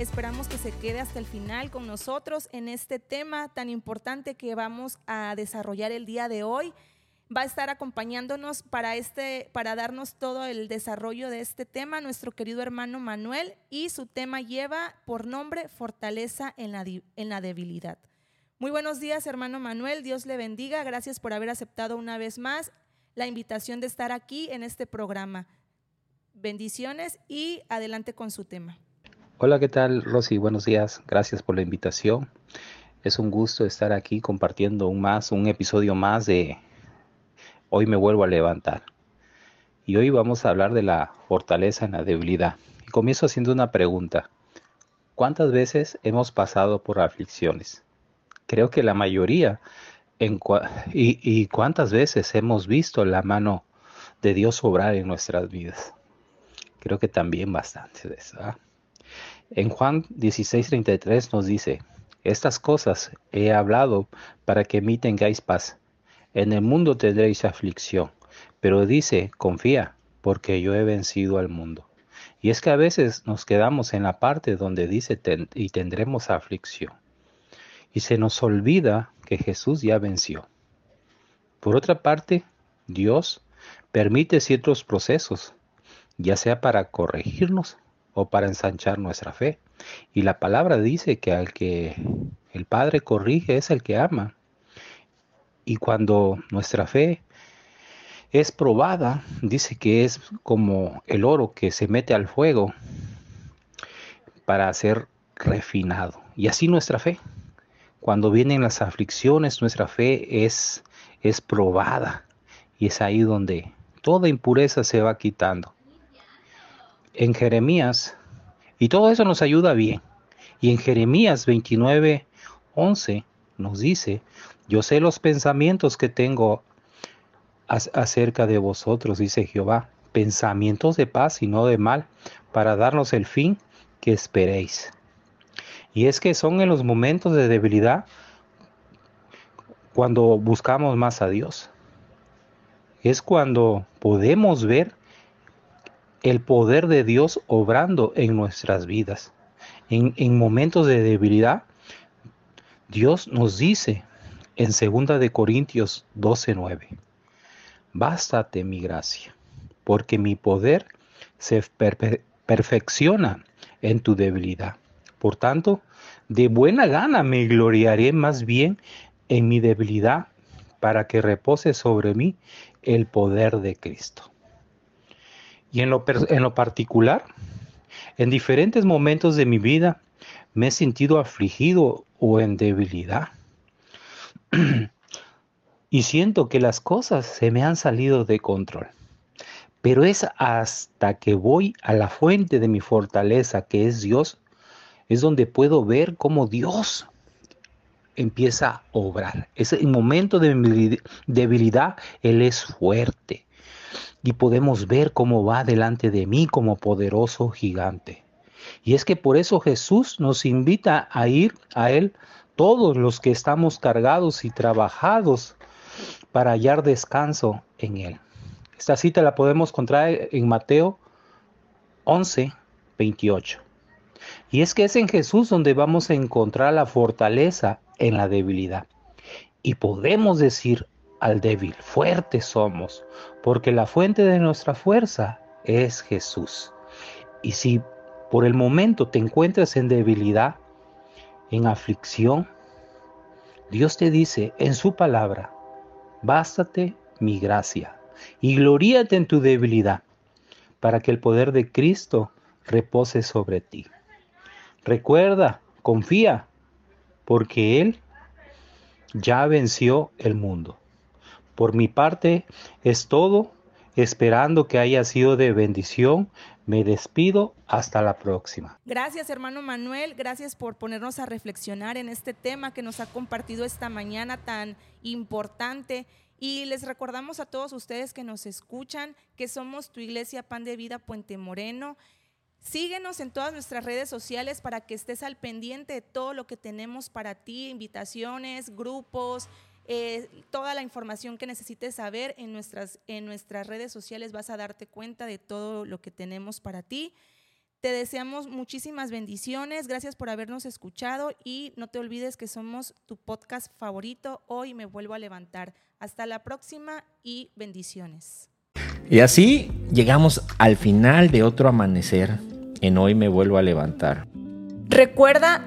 Esperamos que se quede hasta el final con nosotros en este tema tan importante que vamos a desarrollar el día de hoy. Va a estar acompañándonos para, este, para darnos todo el desarrollo de este tema nuestro querido hermano Manuel y su tema lleva por nombre Fortaleza en la, en la debilidad. Muy buenos días, hermano Manuel. Dios le bendiga. Gracias por haber aceptado una vez más la invitación de estar aquí en este programa. Bendiciones y adelante con su tema. Hola, ¿qué tal, Rosy? Buenos días. Gracias por la invitación. Es un gusto estar aquí compartiendo un más, un episodio más de Hoy me vuelvo a levantar. Y hoy vamos a hablar de la fortaleza en la debilidad. Y comienzo haciendo una pregunta. ¿Cuántas veces hemos pasado por aflicciones? Creo que la mayoría. Y, cuántas veces hemos visto la mano de Dios obrar en nuestras vidas. Creo que también bastante de eso. En Juan 16:33 nos dice, estas cosas he hablado para que mí tengáis paz. En el mundo tendréis aflicción, pero dice, confía, porque yo he vencido al mundo. Y es que a veces nos quedamos en la parte donde dice y tendremos aflicción. Y se nos olvida que Jesús ya venció. Por otra parte, Dios permite ciertos procesos, ya sea para corregirnos o para ensanchar nuestra fe. Y la palabra dice que al que el Padre corrige es el que ama. Y cuando nuestra fe es probada, dice que es como el oro que se mete al fuego para ser refinado. Y así nuestra fe. Cuando vienen las aflicciones, nuestra fe es, es probada. Y es ahí donde toda impureza se va quitando en Jeremías, y todo eso nos ayuda bien. Y en Jeremías 29, 11 nos dice, yo sé los pensamientos que tengo acerca de vosotros, dice Jehová, pensamientos de paz y no de mal, para darnos el fin que esperéis. Y es que son en los momentos de debilidad cuando buscamos más a Dios. Es cuando podemos ver el poder de Dios obrando en nuestras vidas. En, momentos de debilidad, Dios nos dice en 2 de Corintios 12:9, bástate mi gracia, porque mi poder se perfecciona en tu debilidad. Por tanto, de buena gana me gloriaré más bien en mi debilidad para que repose sobre mí el poder de Cristo. Y en lo, en lo particular, en diferentes momentos de mi vida me he sentido afligido o en debilidad. y siento que las cosas se me han salido de control. Pero es hasta que voy a la fuente de mi fortaleza, que es Dios, es donde puedo ver cómo Dios empieza a obrar. Es el momento de debilidad, Él es fuerte y podemos ver cómo va delante de mí como poderoso gigante. Y es que por eso Jesús nos invita a ir a Él todos los que estamos cargados y trabajados para hallar descanso en Él. Esta cita la podemos encontrar en Mateo 11, 28. Y es que es en Jesús donde vamos a encontrar la fortaleza en la debilidad. Y podemos decir al débil, fuertes somos, porque la fuente de nuestra fuerza es Jesús. Y si por el momento te encuentras en debilidad, en aflicción, Dios te dice en su palabra, bástate mi gracia y gloríate en tu debilidad, para que el poder de Cristo repose sobre ti. Recuerda, confía, porque Él ya venció el mundo. Por mi parte es todo, esperando que haya sido de bendición. Me despido, hasta la próxima. Gracias hermano Manuel, gracias por ponernos a reflexionar en este tema que nos ha compartido esta mañana tan importante. Y les recordamos a todos ustedes que nos escuchan que somos tu iglesia Pan de Vida Puente Moreno. Síguenos en todas nuestras redes sociales para que estés al pendiente de todo lo que tenemos para ti, invitaciones, grupos, eh, toda la información que necesites saber en nuestras, en nuestras redes sociales vas a darte cuenta de todo lo que tenemos para ti. Te deseamos muchísimas bendiciones. Gracias por habernos escuchado y no te olvides que somos tu podcast favorito. Hoy me vuelvo a levantar. Hasta la próxima y bendiciones. Y así llegamos al final de otro amanecer. En hoy me vuelvo a levantar. Recuerda,